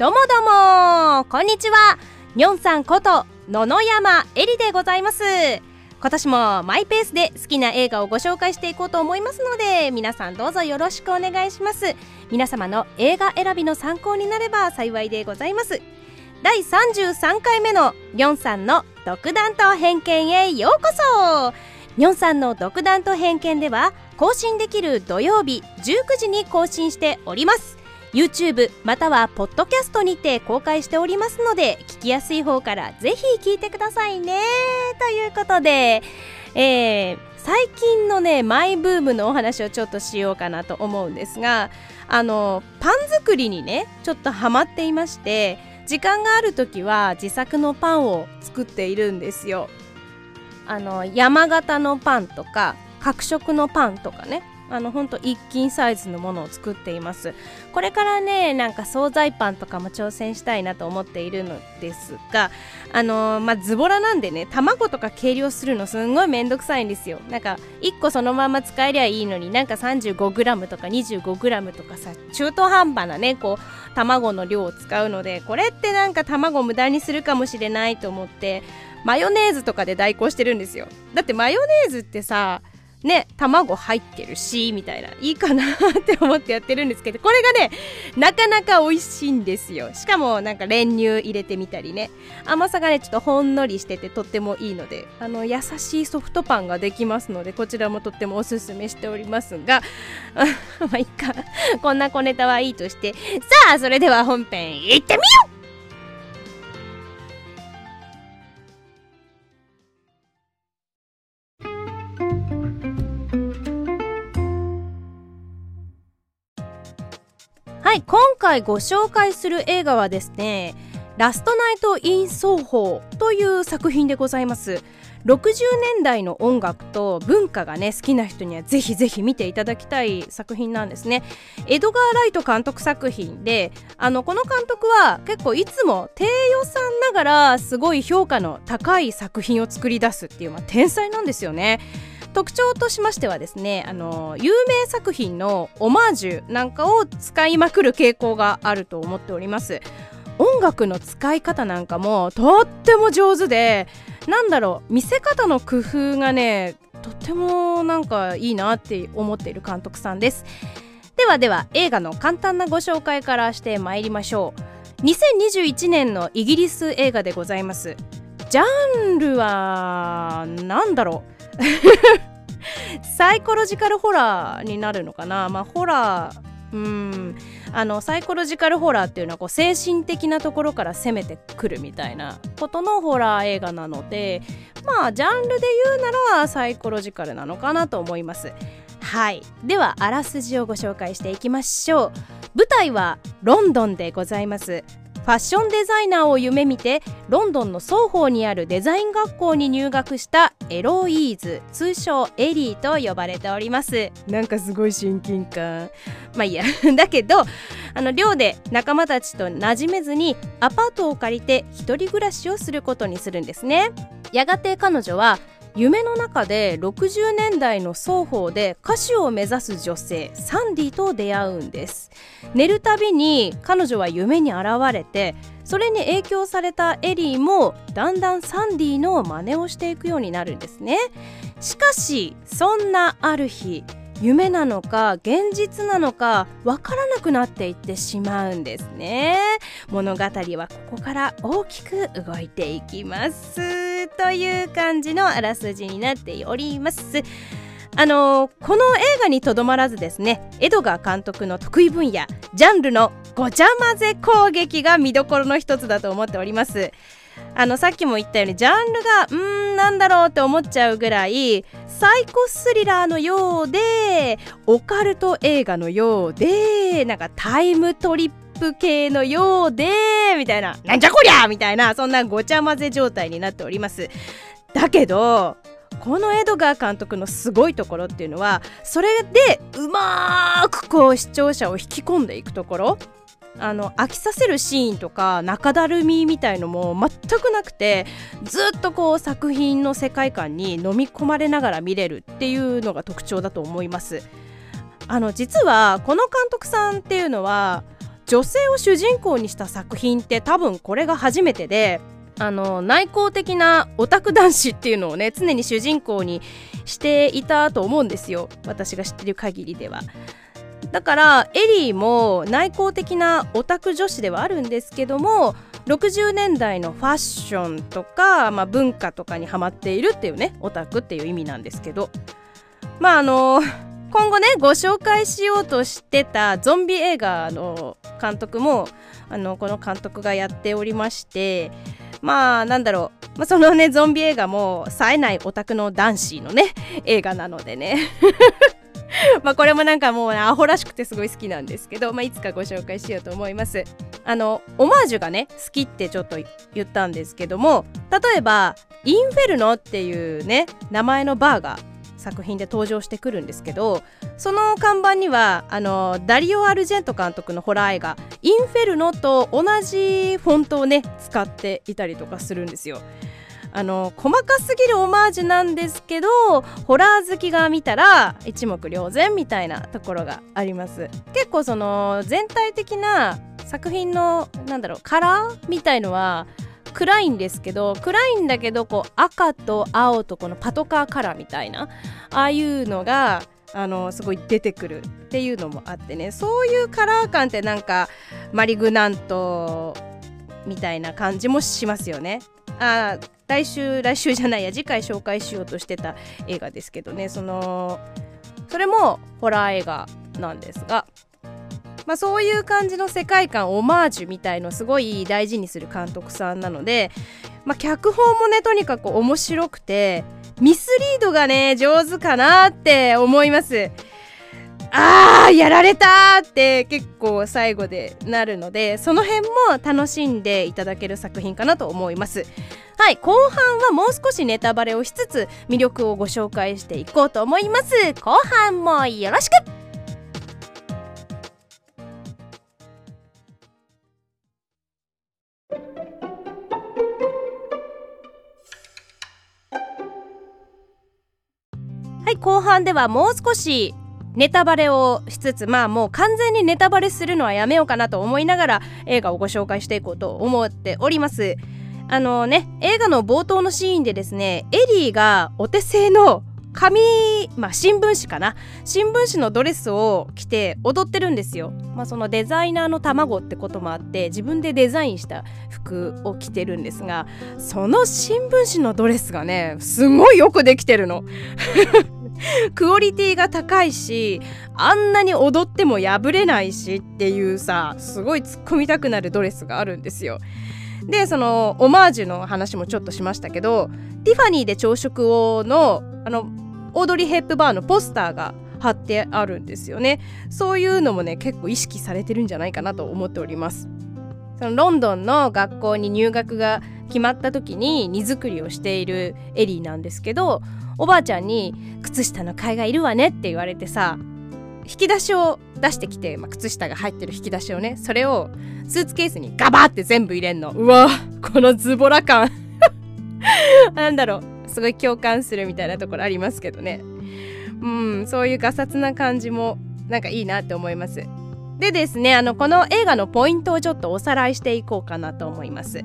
どうもどうも。こんにちは。にょんさんこと野々山えりでございます。今年もマイペースで好きな映画をご紹介していこうと思いますので皆さんどうぞよろしくお願いします。皆様の映画選びの参考になれば幸いでございます。第33回目のにょんさんの独断と偏見へようこそ。にょんさんの独断と偏見では更新できる土曜日19時に更新しております。YouTube またはポッドキャストにて公開しておりますので聞きやすい方からぜひ聞いてくださいね。ということで、えー、最近のねマイブームのお話をちょっとしようかなと思うんですがあのパン作りにねちょっとハマっていまして時間がある時は自作のパンを作っているんですよ。あの山形のパンとか角食のパンとかね。あのほんと一斤サイズのものを作っています。これからねなんか惣菜パンとかも挑戦したいなと思っているのですがあのー、まあズボラなんでね卵とか計量するのすんごいめんどくさいんですよ。なんか1個そのまま使えりゃいいのになんか 35g とか 25g とかさ中途半端なねこう卵の量を使うのでこれってなんか卵無駄にするかもしれないと思ってマヨネーズとかで代行してるんですよ。だってマヨネーズってさね卵入ってるしみたいないいかなって思ってやってるんですけどこれがねなかなか美味しいんですよ。しかもなんか練乳入れてみたりね。甘さがねちょっとほんのりしててとってもいいのであの優しいソフトパンができますのでこちらもとってもおすすめしておりますが まあいいか。こんな小ネタはいいとして。さあそれでは本編いってみようはい今回ご紹介する映画はですねラストナイト・イン・奏法という作品でございます。60年代の音楽と文化がね好きな人にはぜひぜひ見ていただきたい作品なんですね。エドガー・ライト監督作品であのこの監督は結構いつも低予算ながらすごい評価の高い作品を作り出すっていう、まあ、天才なんですよね。特徴としましてはですねあの有名作品のオマージュなんかを使いまくる傾向があると思っております。音楽の使い方なんかもとっても上手でなんだろう見せ方の工夫がねとってもなんかいいなって思っている監督さんです。ではでは映画の簡単なご紹介からしてまいりましょう。2021年のイギリス映画でございます。ジャンルは何だろう？サイコロジカルホラーになるのかな？まあホラーうん。あのサイコロジカルホラーっていうのはこう精神的なところから攻めてくるみたいなことのホラー映画なのでまあジャンルで言うならサイコロジカルなのかなと思います。はい。ではあらすじをご紹介していきましょう。舞台はロンドンでございます。ファッションデザイナーを夢見てロンドンの双方にあるデザイン学校に入学したエロイーズ通称エリーと呼ばれております。なんかすごい親近感。まあいいや。だけどあの寮で仲間たちと馴染めずにアパートを借りて一人暮らしをすることにするんですね。やがて彼女は夢の中で60年代の双方で歌手を目指す女性サンディと出会うんです。寝るたびに彼女は夢に現れてそれに影響されたエリーもだんだんサンディの真似をしていくようになるんですね。しかしそんなある日夢なのか現実なのかわからなくなっていってしまうんですね。物語はここから大きく動いていきます。という感じのあらすじになっております。あのー、この映画にとどまらずですねエドガー監督の得意分野ジャンルのごちゃ混ぜ攻撃が見どころの一つだと思っております。あのさっきも言ったようにジャンルがうーんなんだろうって思っちゃうぐらいサイコスリラーのようでオカルト映画のようでなんかタイムトリップ系のようでみたいな。なんじゃこりゃみたいな。そんなごちゃ混ぜ状態になっております。だけどこのエドガー監督のすごいところっていうのはそれでうまーくこう視聴者を引き込んでいくところ。あの飽きさせるシーンとか中だるみみたいのも全くなくてずっとこう作品の世界観に飲み込まれながら見れるっていうのが特徴だと思います。あの実はこの監督さんっていうのは女性を主人公にした作品って多分これが初めてであの内向的なオタク男子っていうのをね常に主人公にしていたと思うんですよ私が知ってる限りでは。だからエリーも内向的なオタク女子ではあるんですけども60年代のファッションとか、まあ、文化とかにハマっているっていうねオタクっていう意味なんですけどまああの今後ねご紹介しようとしてたゾンビ映画の監督もあのこの監督がやっておりましてまあなんだろう、まあ、そのねゾンビ映画も冴えないオタクの男子のね映画なのでね。まあこれもなんかもう、アホらしくてすごい好きなんですけど、まあ、いつかご紹介しようと思います。あのオマージュがね好きってちょっと言ったんですけども例えばインフェルノっていうね名前のバーが作品で登場してくるんですけどその看板にはあのダリオ・アルジェント監督のホラー映画「インフェルノ」と同じフォントをね使っていたりとかするんですよ。あの細かすぎるオマージュなんですけどホラー好きが見たら一目瞭然みたいなところがあります結構その全体的な作品のなんだろうカラーみたいのは暗いんですけど暗いんだけどこう赤と青とこのパトカーカラーみたいなああいうのがあのすごい出てくるっていうのもあってねそういうカラー感ってなんかマリグナントみたいな感じもしますよね。あ来週来週じゃないや次回紹介しようとしてた映画ですけどねそのそれもホラー映画なんですがまあ、そういう感じの世界観オマージュみたいのすごい大事にする監督さんなので、まあ、脚本もねとにかく面白くてミスリードがね上手かなって思います。あーやられたって結構最後でなるのでその辺も楽しんでいただける作品かなと思います。はい後半はもう少しネタバレをしつつ魅力をご紹介していこうと思います。後半もよろしく後半ではもう少しネタバレをしつつまあもう完全にネタバレするのはやめようかなと思いながら映画をご紹介していこうと思っております。あのね映画の冒頭のシーンでですねエリーがお手製の紙、まあ、新聞紙かな？新聞紙のドレスを着て踊ってるんですよ、まあ、そのデザイナーの卵ってこともあって自分でデザインした服を着てるんですがその新聞紙のドレスがねすごいよくできてるの。クオリティが高いしあんなに踊っても破れないしっていうさすごい突っ込みたくなるドレスがあるんですよ。でそのオマージュの話もちょっとしましたけどティファニーで朝食をのあのオードリー・ヘップバーのポスターが貼ってあるんですよねそういうのもね結構意識されてるんじゃないかなと思っておりますそのロンドンの学校に入学が決まった時に荷造りをしているエリーなんですけどおばあちゃんに「靴下の替えがいるわね」って言われてさ引き出しを出してきて、まあ、靴下が入ってる引き出しをねそれをスーツケースにガバって全部入れんの。うわ。このズボラ感。なんだろう。すごい共感するみたいなところありますけどね。うんそういうガサツな感じもなんかいいなって思います。でですねあのこの映画のポイントをちょっとおさらいしていこうかなと思います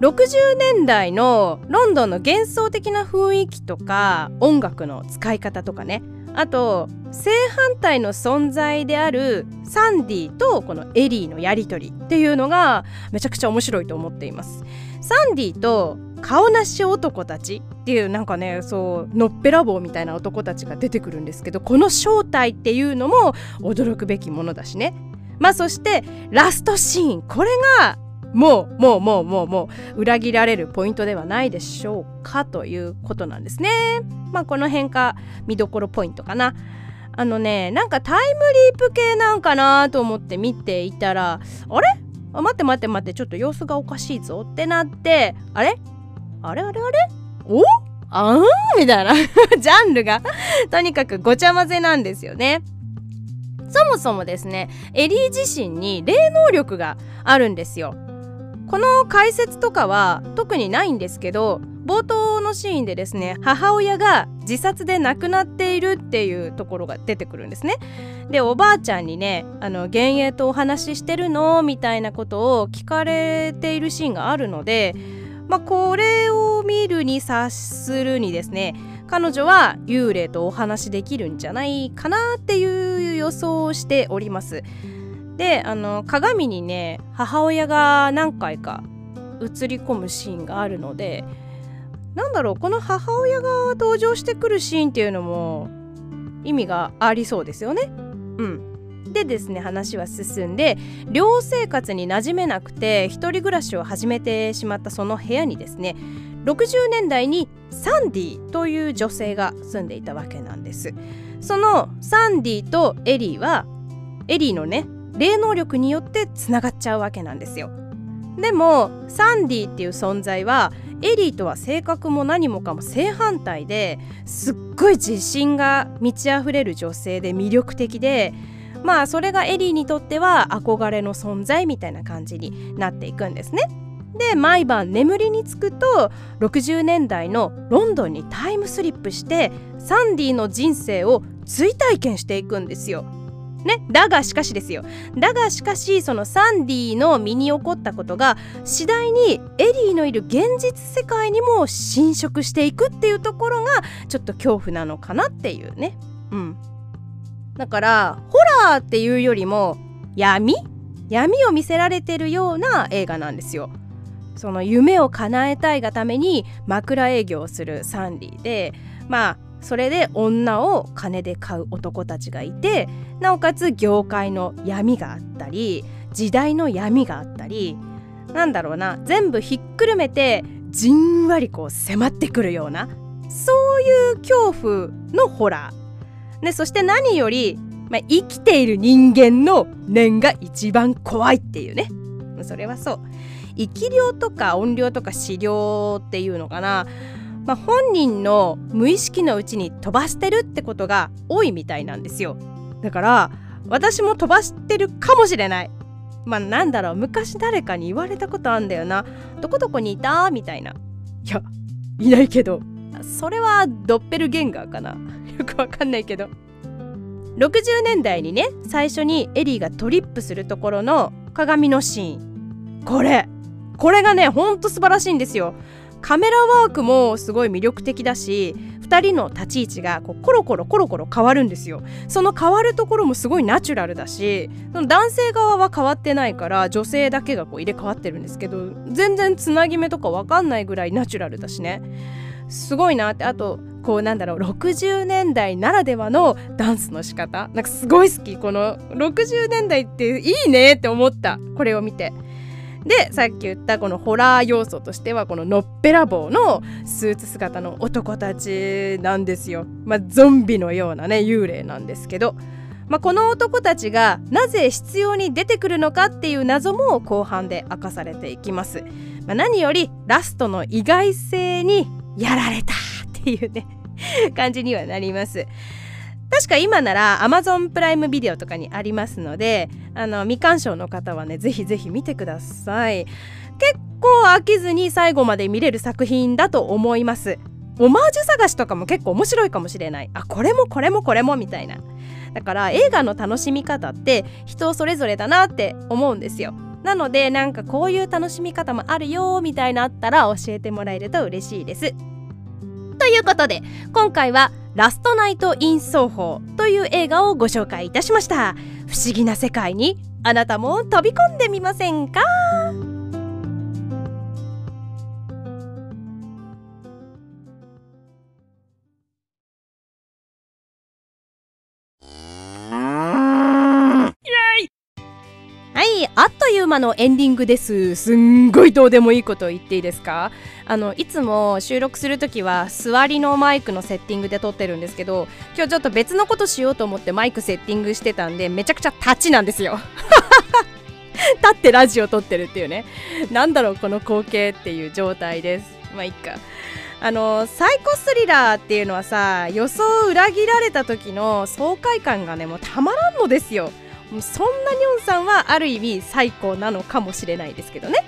60年代のロンドンの幻想的な雰囲気とか音楽の使い方とかね。あと正反対の存在であるサンディとこのエリーのやり取りっていうのがめちゃくちゃ面白いと思っています。サンディと顔なし男たちっていうなんかねそうのっぺらぼうみたいな男たちが出てくるんですけどこの正体っていうのも驚くべきものだしね。まあそしてラストシーン。これがもうもうもうもうもう裏切られるポイントではないでしょうかということなんですね。まあこの辺が見どころポイントかな。あのねなんかタイムリープ系なんかなと思って見ていたらあれあ待って待って待ってちょっと様子がおかしいぞってなってあれあれあれあれおあんみたいなジャンルがとにかくごちゃ混ぜなんですよね。そもそもですねエリー自身に霊能力があるんですよ。この解説とかは特にないんですけど冒頭のシーンでですね母親が自殺で亡くなっているっていうところが出てくるんですねでおばあちゃんにね「あの幻影とお話ししてるの?」みたいなことを聞かれているシーンがあるのでまあこれを見るに察するにですね彼女は幽霊とお話しできるんじゃないかなっていう予想をしておりますであの鏡にね母親が何回か映り込むシーンがあるのでなんだろうこの母親が登場してくるシーンっていうのも意味がありそうですよね。うん、でですね話は進んで寮生活に馴染めなくて一人暮らしを始めてしまったその部屋にですね60年代にサンディという女性が住んでいたわけなんですそのサンディとエリーはエリーのね霊能力によってつながっちゃうわけなんですよでもサンディっていう存在はエリーとは性格も何もかも正反対ですっごい自信が満ち溢れる女性で魅力的でまあそれがエリーにとっては憧れの存在みたいな感じになっていくんですね。で毎晩眠りにつくと60年代のロンドンにタイムスリップしてサンディの人生を追体験していくんですよ。ね、だがしかしですよ。だがしかしそのサンディの身に起こったことが次第にエリーのいる現実世界にも侵食していくっていうところがちょっと恐怖なのかなっていうね。うん。だからホラーっていうよりも闇？闇を見せられてるような映画なんですよ。その夢を叶えたいがために枕営業をするサンディでまあそれで女を金で買う男たちがいてなおかつ業界の闇があったり時代の闇があったりなんだろうな全部ひっくるめてじんわりこう迫ってくるようなそういう恐怖のホラー、ね、そして何より、まあ、生きている人間の念が一番怖いっていうね。それはそう。生き量とか音量とか死量っていうのかな。まあ、本人の無意識のうちに飛ばしてるってことが多いみたいなんですよ。だから私も飛ばしてるかもしれない。まあなんだろう。昔誰かに言われたことあんだよな。どこどこにいたみたいな。いやいないけど。それはドッペルゲンガーかな。よくわかんないけど。60年代にね最初にエリーがトリップするところの鏡のシーン。これ。これがねほんと素晴らしいんですよ。カメラワークもすごい魅力的だし2人の立ち位置がこうコロコロコロコロ変わるんですよ。その変わるところもすごいナチュラルだしその男性側は変わってないから女性だけがこう入れ替わってるんですけど全然つなぎ目とか分かんないぐらいナチュラルだしね。すごいなってあとこうなんだろう60年代ならではのダンスの仕方。なんかすごい好きこの60年代っていいねって思ったこれを見て。でさっき言ったこのホラー要素としてはこののっぺらぼうのスーツ姿の男たちなんですよ。まあ、ゾンビのようなね幽霊なんですけど、まあ、この男たちがなぜ必要に出てくるのかっていう謎も後半で明かされていきます。まあ、何よりラストの意外性にやられたっていうね感じにはなります。確か今なら Amazon プライムビデオとかにありますのであの未鑑賞の方はねぜひぜひ見てください。結構飽きずに最後まで見れる作品だと思います。オマージュ探しとかも結構面白いかもしれない。あこれもこれもこれもみたいな。だから映画の楽しみ方って人それぞれだなって思うんですよ。なのでなんかこういう楽しみ方もあるよみたいなあったら教えてもらえると嬉しいです。ということで今回はラストナイト・イン・奏法という映画をご紹介いたしました。不思議な世界にあなたも飛び込んでみませんか？あっという間のエンディングです。すんごいどうでもいいこと言っていいですか？あのいつも収録する時は座りのマイクのセッティングで撮ってるんですけど今日ちょっと別のことしようと思ってマイクセッティングしてたんでめちゃくちゃ立ちなんですよ。立ってラジオ撮ってるっていうね。なんだろうこの光景っていう状態です。まあいっか。あのサイコスリラーっていうのはさ予想を裏切られた時の爽快感がねもうたまらんのですよ。そんなニョンさんはある意味最高なのかもしれないですけどね。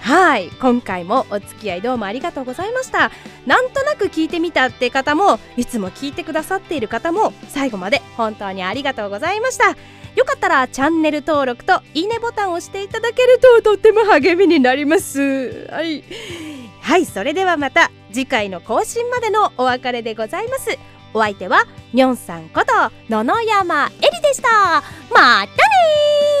はい。今回もお付き合いどうもありがとうございました。なんとなく聞いてみたって方もいつも聞いてくださっている方も最後まで本当にありがとうございました。よかったらチャンネル登録といいねボタンを押していただけるととっても励みになります。はい。はい。それではまた次回の更新までのお別れでございます。お相手はにょんさんこと野々山えりでした。またね